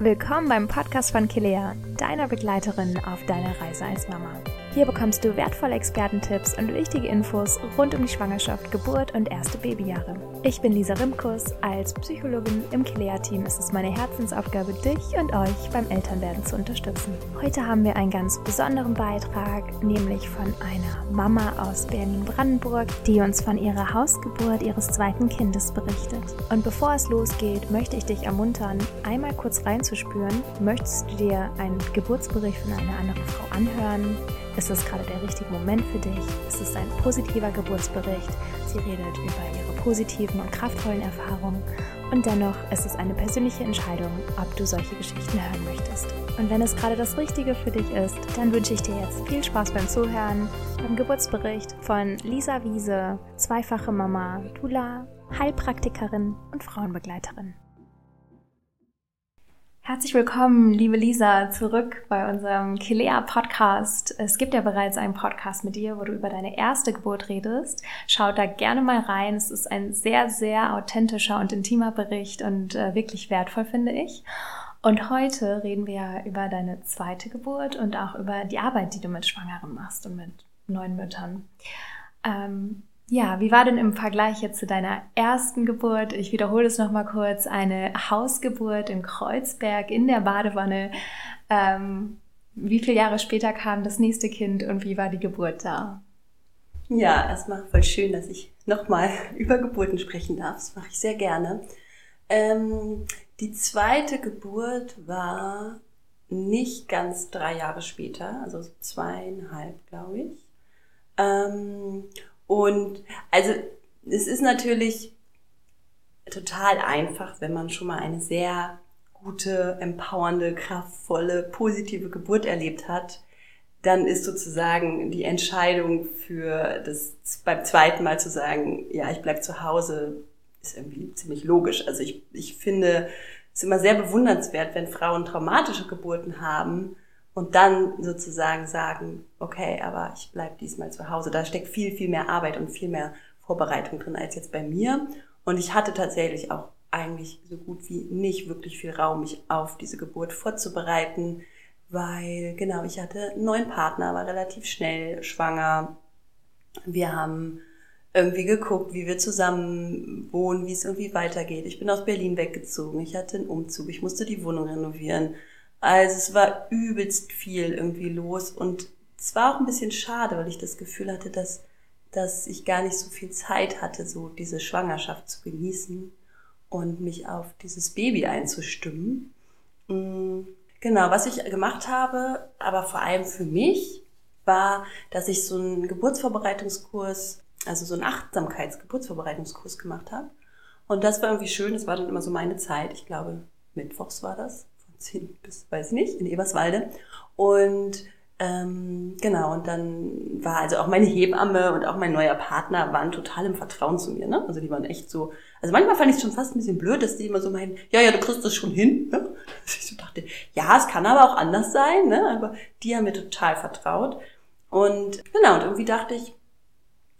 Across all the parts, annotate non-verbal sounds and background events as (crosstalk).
Willkommen beim Podcast von Kilea, deiner Begleiterin auf deiner Reise als Mama. Hier bekommst du wertvolle Expertentipps und wichtige Infos rund um die Schwangerschaft, Geburt und erste Babyjahre. Ich bin Lisa Rimkus. Als Psychologin im Kilea-Team ist es meine Herzensaufgabe, dich und euch beim Elternwerden zu unterstützen. Heute haben wir einen ganz besonderen Beitrag, nämlich von einer Mama aus Berlin-Brandenburg, die uns von ihrer Hausgeburt ihres zweiten Kindes berichtet. Und bevor es losgeht, möchte ich dich ermuntern, einmal kurz reinzuspüren. Möchtest du dir einen Geburtsbericht von einer anderen Frau anhören? Ist es gerade der richtige Moment für dich? Ist es ein positiver Geburtsbericht? Sie redet über ihre positiven und kraftvollen Erfahrungen. Und dennoch ist es eine persönliche Entscheidung, ob du solche Geschichten hören möchtest. Und wenn es gerade das Richtige für dich ist, dann wünsche ich dir jetzt viel Spaß beim Zuhören beim Geburtsbericht von Lisa Wiese, zweifache Mama, Dula, Heilpraktikerin und Frauenbegleiterin. Herzlich willkommen, liebe Lisa, zurück bei unserem Kilea Podcast. Es gibt ja bereits einen Podcast mit dir, wo du über deine erste Geburt redest. Schaut da gerne mal rein. Es ist ein sehr, sehr authentischer und intimer Bericht und äh, wirklich wertvoll, finde ich. Und heute reden wir über deine zweite Geburt und auch über die Arbeit, die du mit Schwangeren machst und mit neuen Müttern. Ähm, ja, wie war denn im Vergleich jetzt zu deiner ersten Geburt? Ich wiederhole es nochmal kurz. Eine Hausgeburt in Kreuzberg in der Badewanne. Ähm, wie viele Jahre später kam das nächste Kind und wie war die Geburt da? Ja, erstmal voll schön, dass ich nochmal (laughs) über Geburten sprechen darf. Das mache ich sehr gerne. Ähm, die zweite Geburt war nicht ganz drei Jahre später, also zweieinhalb, glaube ich. Ähm, und also es ist natürlich total einfach, wenn man schon mal eine sehr gute, empowernde, kraftvolle, positive Geburt erlebt hat, dann ist sozusagen die Entscheidung für das beim zweiten Mal zu sagen, ja, ich bleib zu Hause, ist irgendwie ziemlich logisch. Also ich, ich finde es immer sehr bewundernswert, wenn Frauen traumatische Geburten haben und dann sozusagen sagen, okay, aber ich bleib diesmal zu Hause. Da steckt viel, viel mehr Arbeit und viel mehr Vorbereitung drin als jetzt bei mir. Und ich hatte tatsächlich auch eigentlich so gut wie nicht wirklich viel Raum, mich auf diese Geburt vorzubereiten, weil genau, ich hatte einen neuen Partner, war relativ schnell schwanger. Wir haben irgendwie geguckt, wie wir zusammen wohnen, wie es irgendwie weitergeht. Ich bin aus Berlin weggezogen, ich hatte einen Umzug, ich musste die Wohnung renovieren also es war übelst viel irgendwie los und es war auch ein bisschen schade, weil ich das Gefühl hatte, dass, dass ich gar nicht so viel Zeit hatte, so diese Schwangerschaft zu genießen und mich auf dieses Baby einzustimmen. Mm, genau, was ich gemacht habe, aber vor allem für mich, war, dass ich so einen Geburtsvorbereitungskurs, also so einen Achtsamkeitsgeburtsvorbereitungskurs gemacht habe. Und das war irgendwie schön, das war dann immer so meine Zeit, ich glaube, mittwochs war das. 10 bis, weiß ich nicht, in Eberswalde. Und ähm, genau, und dann war also auch meine Hebamme und auch mein neuer Partner waren total im Vertrauen zu mir. Ne? Also die waren echt so, also manchmal fand ich es schon fast ein bisschen blöd, dass die immer so meinen, ja, ja, du kriegst das schon hin. Ne? (laughs) Dass ich so dachte, ja, es kann aber auch anders sein, ne? aber die haben mir total vertraut. Und genau, und irgendwie dachte ich,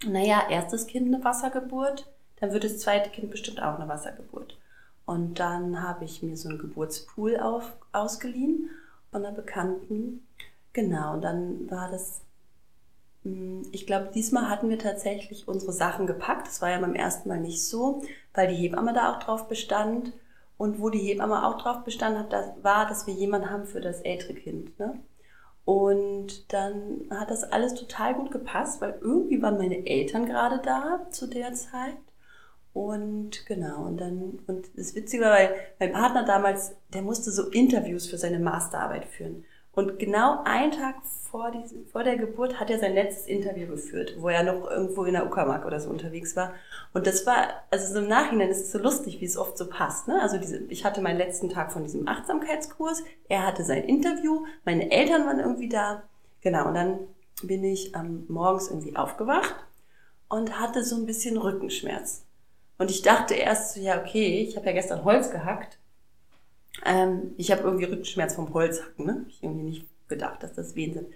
naja, erstes Kind eine Wassergeburt, dann wird das zweite Kind bestimmt auch eine Wassergeburt. Und dann habe ich mir so einen Geburtspool auf, ausgeliehen von einer Bekannten. Genau, und dann war das mm, ich glaube, diesmal hatten wir tatsächlich unsere Sachen gepackt. Das war ja beim ersten Mal nicht so, weil die Hebamme da auch drauf bestand. Und wo die Hebamme auch drauf bestand hat, das war, dass wir jemanden haben für das ältere Kind. Ne? Und dann hat das alles total gut gepasst, weil irgendwie waren meine Eltern gerade da zu der Zeit. Und genau, und dann, und das Witzige war, weil mein Partner damals, der musste so Interviews für seine Masterarbeit führen. Und genau einen Tag vor, diesem, vor der Geburt hat er sein letztes Interview geführt, wo er noch irgendwo in der Uckermark oder so unterwegs war. Und das war, also so im Nachhinein ist es so lustig, wie es oft so passt. Ne? Also diese, ich hatte meinen letzten Tag von diesem Achtsamkeitskurs, er hatte sein Interview, meine Eltern waren irgendwie da. Genau, und dann bin ich ähm, morgens irgendwie aufgewacht und hatte so ein bisschen Rückenschmerz. Und ich dachte erst so, ja, okay, ich habe ja gestern Holz gehackt. Ähm, ich habe irgendwie Rückenschmerz vom Holzhacken, ne? Ich irgendwie nicht gedacht, dass das Wehen sind.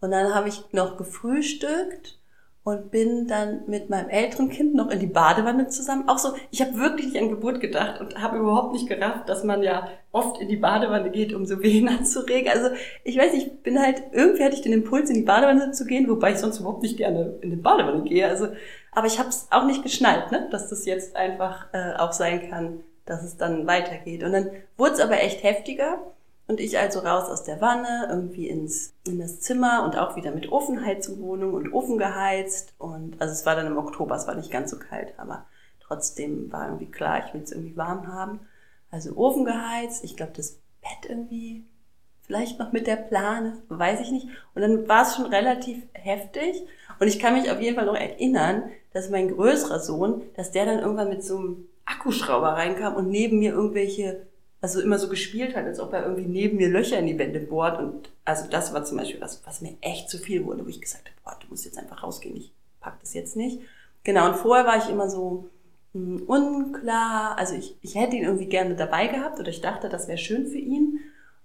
Und dann habe ich noch gefrühstückt und bin dann mit meinem älteren Kind noch in die Badewanne zusammen. Auch so, ich habe wirklich nicht an Geburt gedacht und habe überhaupt nicht gerafft, dass man ja oft in die Badewanne geht, um so Wehen (laughs) anzuregen. Also ich weiß, ich bin halt, irgendwie hatte ich den Impuls, in die Badewanne zu gehen, wobei ich sonst überhaupt nicht gerne in die Badewanne gehe. Also, aber ich habe es auch nicht geschnallt, ne? dass das jetzt einfach äh, auch sein kann, dass es dann weitergeht. Und dann wurde es aber echt heftiger. Und ich also raus aus der Wanne, irgendwie ins, in das Zimmer und auch wieder mit Ofenheizung und Ofen geheizt. Und also es war dann im Oktober, es war nicht ganz so kalt, aber trotzdem war irgendwie klar, ich will es irgendwie warm haben. Also Ofen geheizt, ich glaube das Bett irgendwie vielleicht noch mit der Plane, weiß ich nicht. Und dann war es schon relativ heftig. Und ich kann mich auf jeden Fall noch erinnern, dass mein größerer Sohn, dass der dann irgendwann mit so einem Akkuschrauber reinkam und neben mir irgendwelche also immer so gespielt hat, als ob er irgendwie neben mir Löcher in die Wände bohrt. Und also das war zum Beispiel was, was mir echt zu viel wurde, wo ich gesagt habe, boah, du musst jetzt einfach rausgehen, ich pack das jetzt nicht. Genau, und vorher war ich immer so hm, unklar, also ich, ich hätte ihn irgendwie gerne dabei gehabt oder ich dachte, das wäre schön für ihn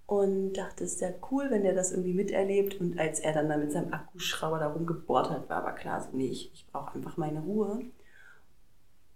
und dachte, es wäre cool, wenn der das irgendwie miterlebt. Und als er dann da mit seinem Akkuschrauber da rumgebohrt hat, war aber klar, so, nee, ich, ich brauche einfach meine Ruhe.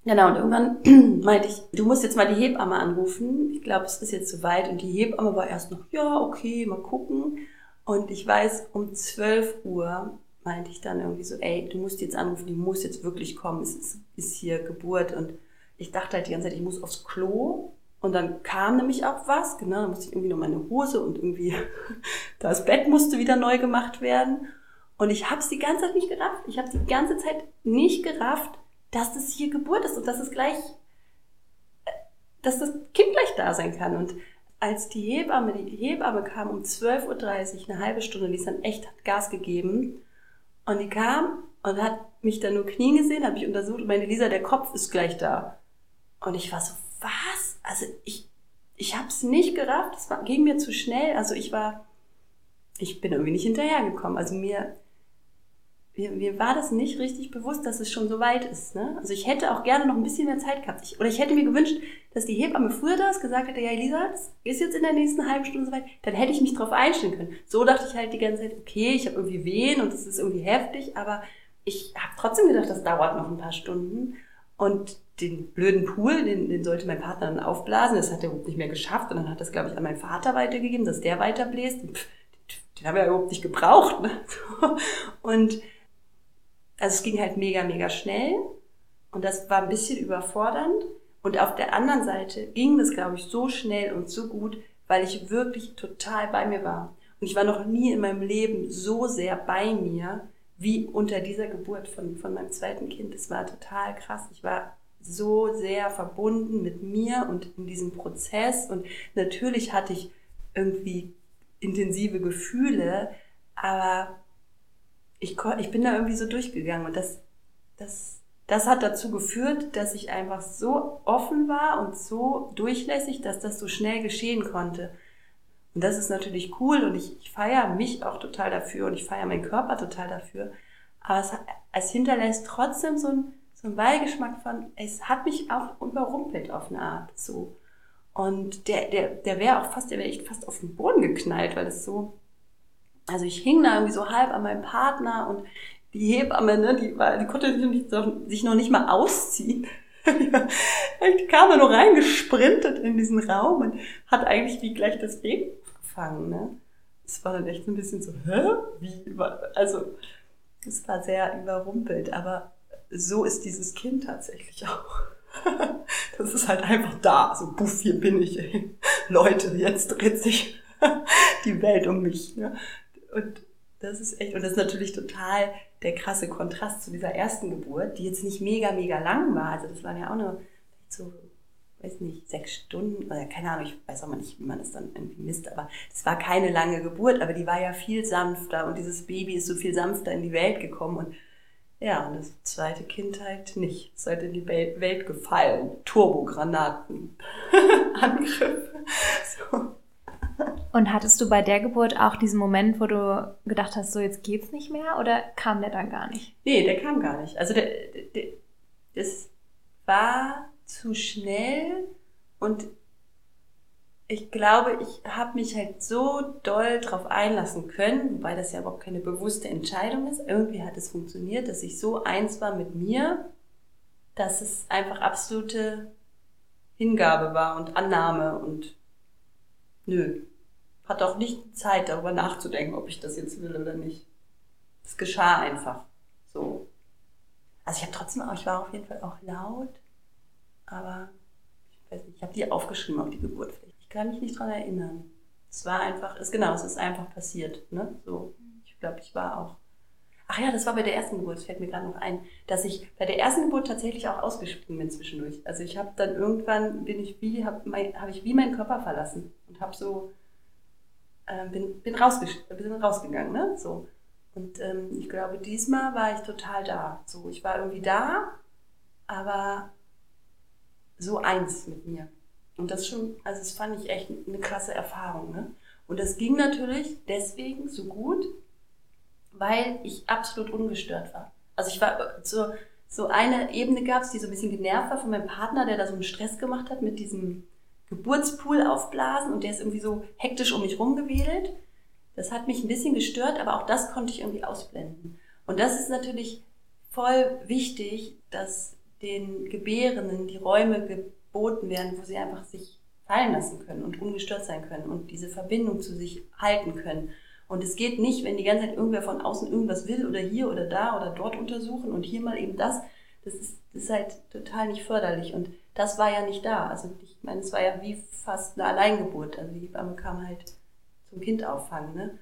Genau, und irgendwann (clears throat) meinte ich, du musst jetzt mal die Hebamme anrufen. Ich glaube, es ist jetzt soweit. Und die Hebamme war erst noch, ja, okay, mal gucken. Und ich weiß, um 12 Uhr meinte ich dann irgendwie so, ey, du musst jetzt anrufen, die muss jetzt wirklich kommen. Es ist, ist hier Geburt. Und ich dachte halt die ganze Zeit, ich muss aufs Klo. Und dann kam nämlich auch was, genau, dann musste ich irgendwie noch meine Hose und irgendwie (laughs) das Bett musste wieder neu gemacht werden. Und ich habe es die ganze Zeit nicht gerafft. Ich habe die ganze Zeit nicht gerafft, dass das hier Geburt ist und dass es gleich, dass das Kind gleich da sein kann. Und als die Hebamme, die Hebamme kam um 12.30 Uhr, eine halbe Stunde, die ist dann echt Gas gegeben. Und die kam und hat mich dann nur knien gesehen, hat mich untersucht und meine Lisa, der Kopf ist gleich da. Und ich war so, was? Also ich, ich hab's nicht gerafft, es ging mir zu schnell. Also ich war, ich bin irgendwie nicht hinterhergekommen. Also mir, mir, mir war das nicht richtig bewusst, dass es schon so weit ist. Ne? Also ich hätte auch gerne noch ein bisschen mehr Zeit gehabt. Ich, oder ich hätte mir gewünscht, dass die Hebamme früher das gesagt hätte, ja Elisa, das ist jetzt in der nächsten halben Stunde so weit, dann hätte ich mich darauf einstellen können. So dachte ich halt die ganze Zeit, okay, ich habe irgendwie Wehen und es ist irgendwie heftig, aber ich habe trotzdem gedacht, das dauert noch ein paar Stunden. Und den blöden Pool, den, den sollte mein Partner dann aufblasen. Das hat er überhaupt nicht mehr geschafft. Und dann hat das, glaube ich, an meinen Vater weitergegeben, dass der weiterbläst. Pff, den haben wir ja überhaupt nicht gebraucht. Ne? (laughs) Und also es ging halt mega, mega schnell und das war ein bisschen überfordernd. Und auf der anderen Seite ging das, glaube ich, so schnell und so gut, weil ich wirklich total bei mir war. Und ich war noch nie in meinem Leben so sehr bei mir wie unter dieser Geburt von, von meinem zweiten Kind. Es war total krass. Ich war so sehr verbunden mit mir und in diesem Prozess. Und natürlich hatte ich irgendwie intensive Gefühle, aber ich, ich bin da irgendwie so durchgegangen und das, das, das hat dazu geführt, dass ich einfach so offen war und so durchlässig, dass das so schnell geschehen konnte. Und das ist natürlich cool und ich, ich feiere mich auch total dafür und ich feiere meinen Körper total dafür. Aber es, es hinterlässt trotzdem so ein, so ein Beigeschmack von, es hat mich auch überrumpelt auf eine Art so. Und der, der, der wäre auch fast, der wäre echt fast auf den Boden geknallt, weil es so, also ich hing da irgendwie so halb an meinem Partner und die Hebamme, ne, die, war, die konnte sich noch nicht mal ausziehen. (laughs) die kam da nur reingesprintet in diesen Raum und hat eigentlich wie gleich das Baby gefangen. Ne? Das war dann echt so ein bisschen so, hä? Wie? Also, es war sehr überrumpelt, aber so ist dieses Kind tatsächlich (laughs) auch. Das ist halt einfach da, so puff, hier bin ich. Ey. Leute, jetzt dreht sich (laughs) die Welt um mich. Ne? Und das ist echt, und das ist natürlich total der krasse Kontrast zu dieser ersten Geburt, die jetzt nicht mega, mega lang war. Also das waren ja auch nur so, weiß nicht, sechs Stunden oder keine Ahnung, ich weiß auch mal nicht, wie man das dann irgendwie misst, aber es war keine lange Geburt, aber die war ja viel sanfter und dieses Baby ist so viel sanfter in die Welt gekommen und ja, und das zweite Kind halt nicht. Es halt in die Welt gefallen. Turbogranaten. (laughs) Angriffe. Und hattest du bei der Geburt auch diesen Moment, wo du gedacht hast, so jetzt geht's nicht mehr oder kam der dann gar nicht? Nee, der kam gar nicht. Also der, der, das war zu schnell und ich glaube, ich habe mich halt so doll drauf einlassen können, wobei das ja überhaupt keine bewusste Entscheidung ist. Irgendwie hat es funktioniert, dass ich so eins war mit mir, dass es einfach absolute Hingabe war und Annahme und nö. Hat auch nicht Zeit, darüber nachzudenken, ob ich das jetzt will oder nicht. Es geschah einfach so. Also ich habe trotzdem auch, ich war auf jeden Fall auch laut, aber ich weiß nicht, ich habe die aufgeschrieben auf die Geburt kann mich nicht dran erinnern. Es war einfach, ist genau, es ist einfach passiert. Ne? So, ich glaube, ich war auch. Ach ja, das war bei der ersten Geburt. Es fällt mir gerade noch ein, dass ich bei der ersten Geburt tatsächlich auch ausgesprungen bin zwischendurch. Also ich habe dann irgendwann bin ich wie habe hab ich wie meinen Körper verlassen und habe so äh, bin bin, bin rausgegangen, ne? So und ähm, ich glaube, diesmal war ich total da. So, ich war irgendwie da, aber so eins mit mir. Und das schon, also das fand ich echt eine klasse Erfahrung. Ne? Und das ging natürlich deswegen so gut, weil ich absolut ungestört war. Also ich war so, so eine Ebene gab es, die so ein bisschen genervt war von meinem Partner, der da so einen Stress gemacht hat mit diesem Geburtspool aufblasen und der ist irgendwie so hektisch um mich rumgewedelt. Das hat mich ein bisschen gestört, aber auch das konnte ich irgendwie ausblenden. Und das ist natürlich voll wichtig, dass den Gebärenden die Räume geboten werden, wo sie einfach sich fallen lassen können und ungestört sein können und diese Verbindung zu sich halten können. Und es geht nicht, wenn die ganze Zeit irgendwer von außen irgendwas will oder hier oder da oder dort untersuchen und hier mal eben das. Das ist, das ist halt total nicht förderlich. Und das war ja nicht da. Also ich meine, es war ja wie fast eine Alleingeburt. Also die Hebamme kam halt zum Kind auffangen. Ne?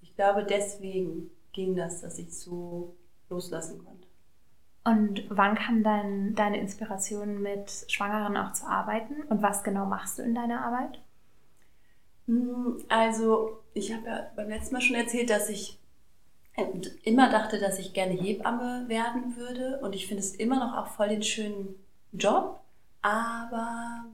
Ich glaube, deswegen ging das, dass ich so loslassen konnte. Und wann kam dein, deine Inspiration, mit Schwangeren auch zu arbeiten? Und was genau machst du in deiner Arbeit? Hm, also, ich habe ja beim letzten Mal schon erzählt, dass ich immer dachte, dass ich gerne Hebamme werden würde. Und ich finde es immer noch auch voll den schönen Job. Aber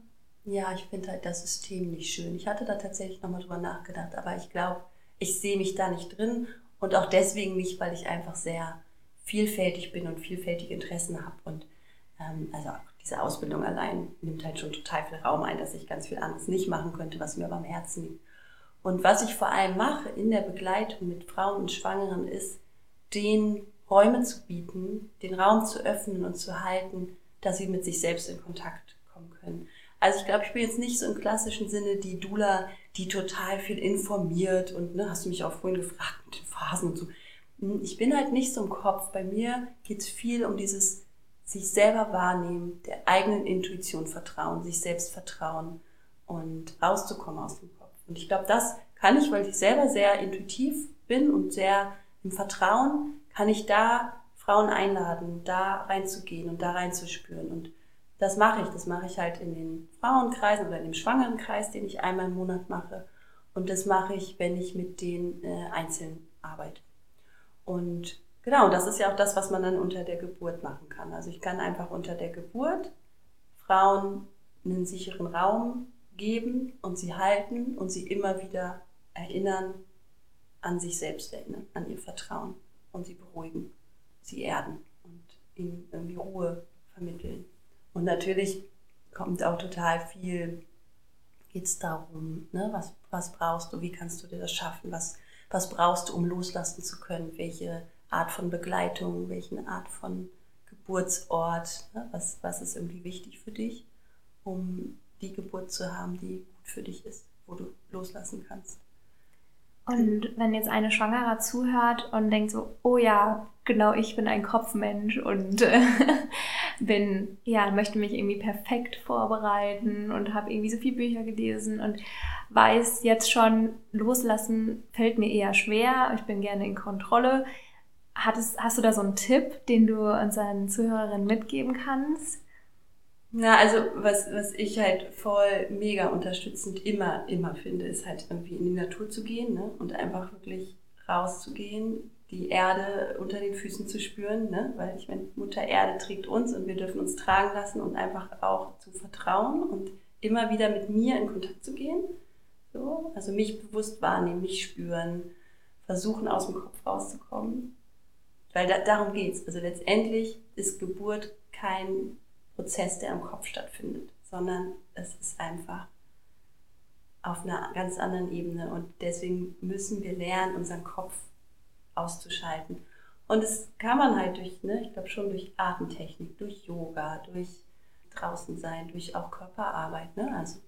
ja, ich finde halt das System nicht schön. Ich hatte da tatsächlich nochmal drüber nachgedacht. Aber ich glaube, ich sehe mich da nicht drin. Und auch deswegen nicht, weil ich einfach sehr vielfältig bin und vielfältige Interessen habe. Und ähm, also diese Ausbildung allein nimmt halt schon total viel Raum ein, dass ich ganz viel anderes nicht machen könnte, was mir aber am Herzen liegt. Und was ich vor allem mache in der Begleitung mit Frauen und Schwangeren ist, den Räume zu bieten, den Raum zu öffnen und zu halten, dass sie mit sich selbst in Kontakt kommen können. Also ich glaube, ich bin jetzt nicht so im klassischen Sinne die Dula, die total viel informiert und ne, hast du mich auch vorhin gefragt mit den Phasen und so. Hm, ich bin halt nicht so im Kopf. Bei mir geht es viel um dieses sich selber wahrnehmen, der eigenen Intuition vertrauen, sich selbst vertrauen und rauszukommen aus dem Kopf. Und ich glaube, das kann ich, weil ich selber sehr intuitiv bin und sehr im Vertrauen, kann ich da Frauen einladen, da reinzugehen und da reinzuspüren. Und das mache ich. Das mache ich halt in den Frauenkreisen oder in dem Schwangerenkreis, den ich einmal im Monat mache. Und das mache ich, wenn ich mit denen äh, einzeln arbeite. Und genau, das ist ja auch das, was man dann unter der Geburt machen kann. Also ich kann einfach unter der Geburt Frauen einen sicheren Raum geben und sie halten und sie immer wieder erinnern, an sich selbst erinnern, an ihr Vertrauen und sie beruhigen, sie erden und ihnen irgendwie Ruhe vermitteln. Und natürlich kommt auch total viel, es darum, ne, was, was brauchst du, wie kannst du dir das schaffen, was was brauchst du, um loslassen zu können, welche Art von Begleitung, welche Art von Geburtsort, ne? was, was ist irgendwie wichtig für dich, um die Geburt zu haben, die gut für dich ist, wo du loslassen kannst. Und wenn jetzt eine Schwangere zuhört und denkt so, oh ja, genau, ich bin ein Kopfmensch und äh, (laughs) bin, ja, möchte mich irgendwie perfekt vorbereiten und habe irgendwie so viele Bücher gelesen und weiß jetzt schon, loslassen fällt mir eher schwer. Ich bin gerne in Kontrolle. Hattest, hast du da so einen Tipp, den du unseren Zuhörerinnen mitgeben kannst? Na, also was, was ich halt voll mega unterstützend immer, immer finde, ist halt irgendwie in die Natur zu gehen ne? und einfach wirklich rauszugehen, die Erde unter den Füßen zu spüren, ne? weil ich meine, Mutter Erde trägt uns und wir dürfen uns tragen lassen und einfach auch zu vertrauen und immer wieder mit mir in Kontakt zu gehen. So, also mich bewusst wahrnehmen, mich spüren, versuchen aus dem Kopf rauszukommen. Weil da, darum geht's. Also letztendlich ist Geburt kein Prozess, der im Kopf stattfindet, sondern es ist einfach auf einer ganz anderen Ebene und deswegen müssen wir lernen, unseren Kopf auszuschalten. Und das kann man halt durch, ne, ich glaube schon durch Atemtechnik, durch Yoga, durch draußen sein, durch auch Körperarbeit. Ne? Also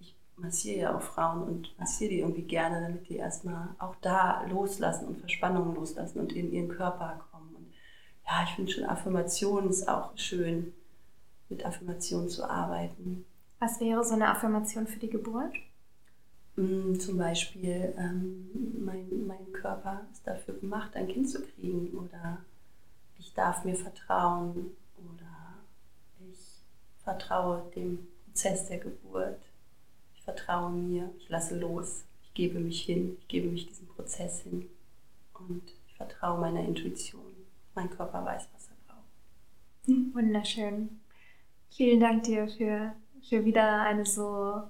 ich massiere ja auch Frauen und massiere die irgendwie gerne, damit die erstmal auch da loslassen und Verspannungen loslassen und in ihren Körper kommen. Und ja, ich finde schon Affirmationen ist auch schön mit Affirmationen zu arbeiten. Was wäre so eine Affirmation für die Geburt? Mm, zum Beispiel, ähm, mein, mein Körper ist dafür gemacht, ein Kind zu kriegen oder ich darf mir vertrauen oder ich vertraue dem Prozess der Geburt. Ich vertraue mir, ich lasse los, ich gebe mich hin, ich gebe mich diesem Prozess hin und ich vertraue meiner Intuition. Mein Körper weiß, was er braucht. Wunderschön. Vielen Dank dir für, für wieder eine so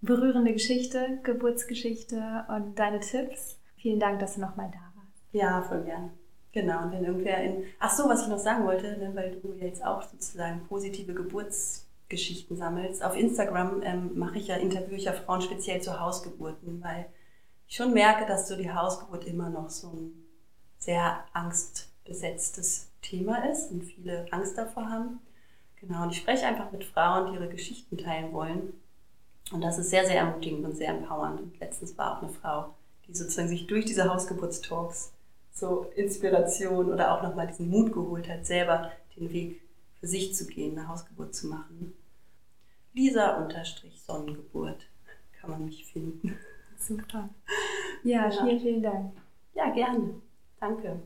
berührende Geschichte, Geburtsgeschichte und deine Tipps. Vielen Dank, dass du nochmal da warst. Ja, voll gern. Genau, und wenn irgendwer in. Ach so, was ich noch sagen wollte, ne, weil du jetzt auch sozusagen positive Geburtsgeschichten sammelst. Auf Instagram ähm, mache ich ja, interviewe ich ja Frauen speziell zu Hausgeburten, weil ich schon merke, dass so die Hausgeburt immer noch so ein sehr angstbesetztes Thema ist und viele Angst davor haben. Genau, und ich spreche einfach mit Frauen, die ihre Geschichten teilen wollen. Und das ist sehr, sehr ermutigend und sehr empowernd. Und letztens war auch eine Frau, die sozusagen sich durch diese Hausgeburtstalks so Inspiration oder auch nochmal diesen Mut geholt hat, selber den Weg für sich zu gehen, eine Hausgeburt zu machen. Lisa-Sonnengeburt kann man mich finden. Super. Ja, ja, vielen, vielen Dank. Ja, gerne. Danke.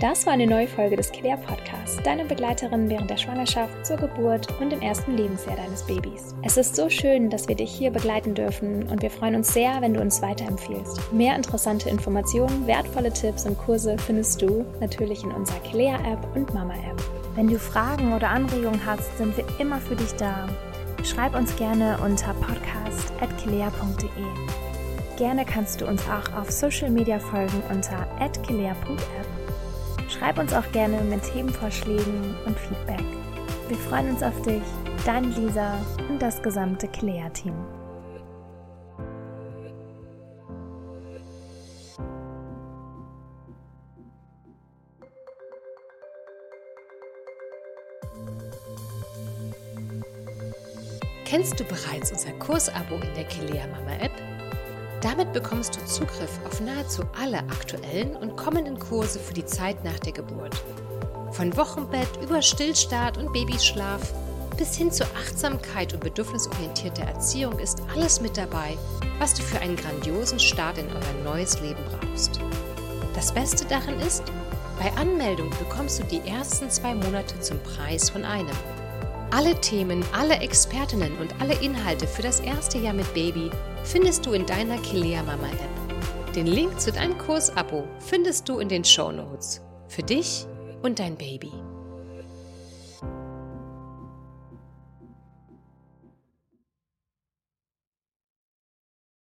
Das war eine neue Folge des Claire Podcasts, deine Begleiterin während der Schwangerschaft, zur Geburt und im ersten Lebensjahr deines Babys. Es ist so schön, dass wir dich hier begleiten dürfen und wir freuen uns sehr, wenn du uns weiterempfiehlst. Mehr interessante Informationen, wertvolle Tipps und Kurse findest du natürlich in unserer Claire-App und Mama-App. Wenn du Fragen oder Anregungen hast, sind wir immer für dich da. Schreib uns gerne unter podcast.kilea.de. Gerne kannst du uns auch auf Social Media folgen unter @kilea.app. Schreib uns auch gerne mit Themenvorschlägen und Feedback. Wir freuen uns auf dich, deine Lisa und das gesamte Clea-Team. Kennst du bereits unser Kursabo in der Kilea Mama App? Damit bekommst du Zugriff auf nahezu alle aktuellen und kommenden Kurse für die Zeit nach der Geburt. Von Wochenbett über Stillstart und Babyschlaf bis hin zur Achtsamkeit und bedürfnisorientierter Erziehung ist alles mit dabei, was du für einen grandiosen Start in euer neues Leben brauchst. Das Beste daran ist, bei Anmeldung bekommst du die ersten zwei Monate zum Preis von einem. Alle Themen, alle Expertinnen und alle Inhalte für das erste Jahr mit Baby findest du in deiner Kilea Mama App. Den Link zu deinem Kursabo findest du in den Show Notes. Für dich und dein Baby.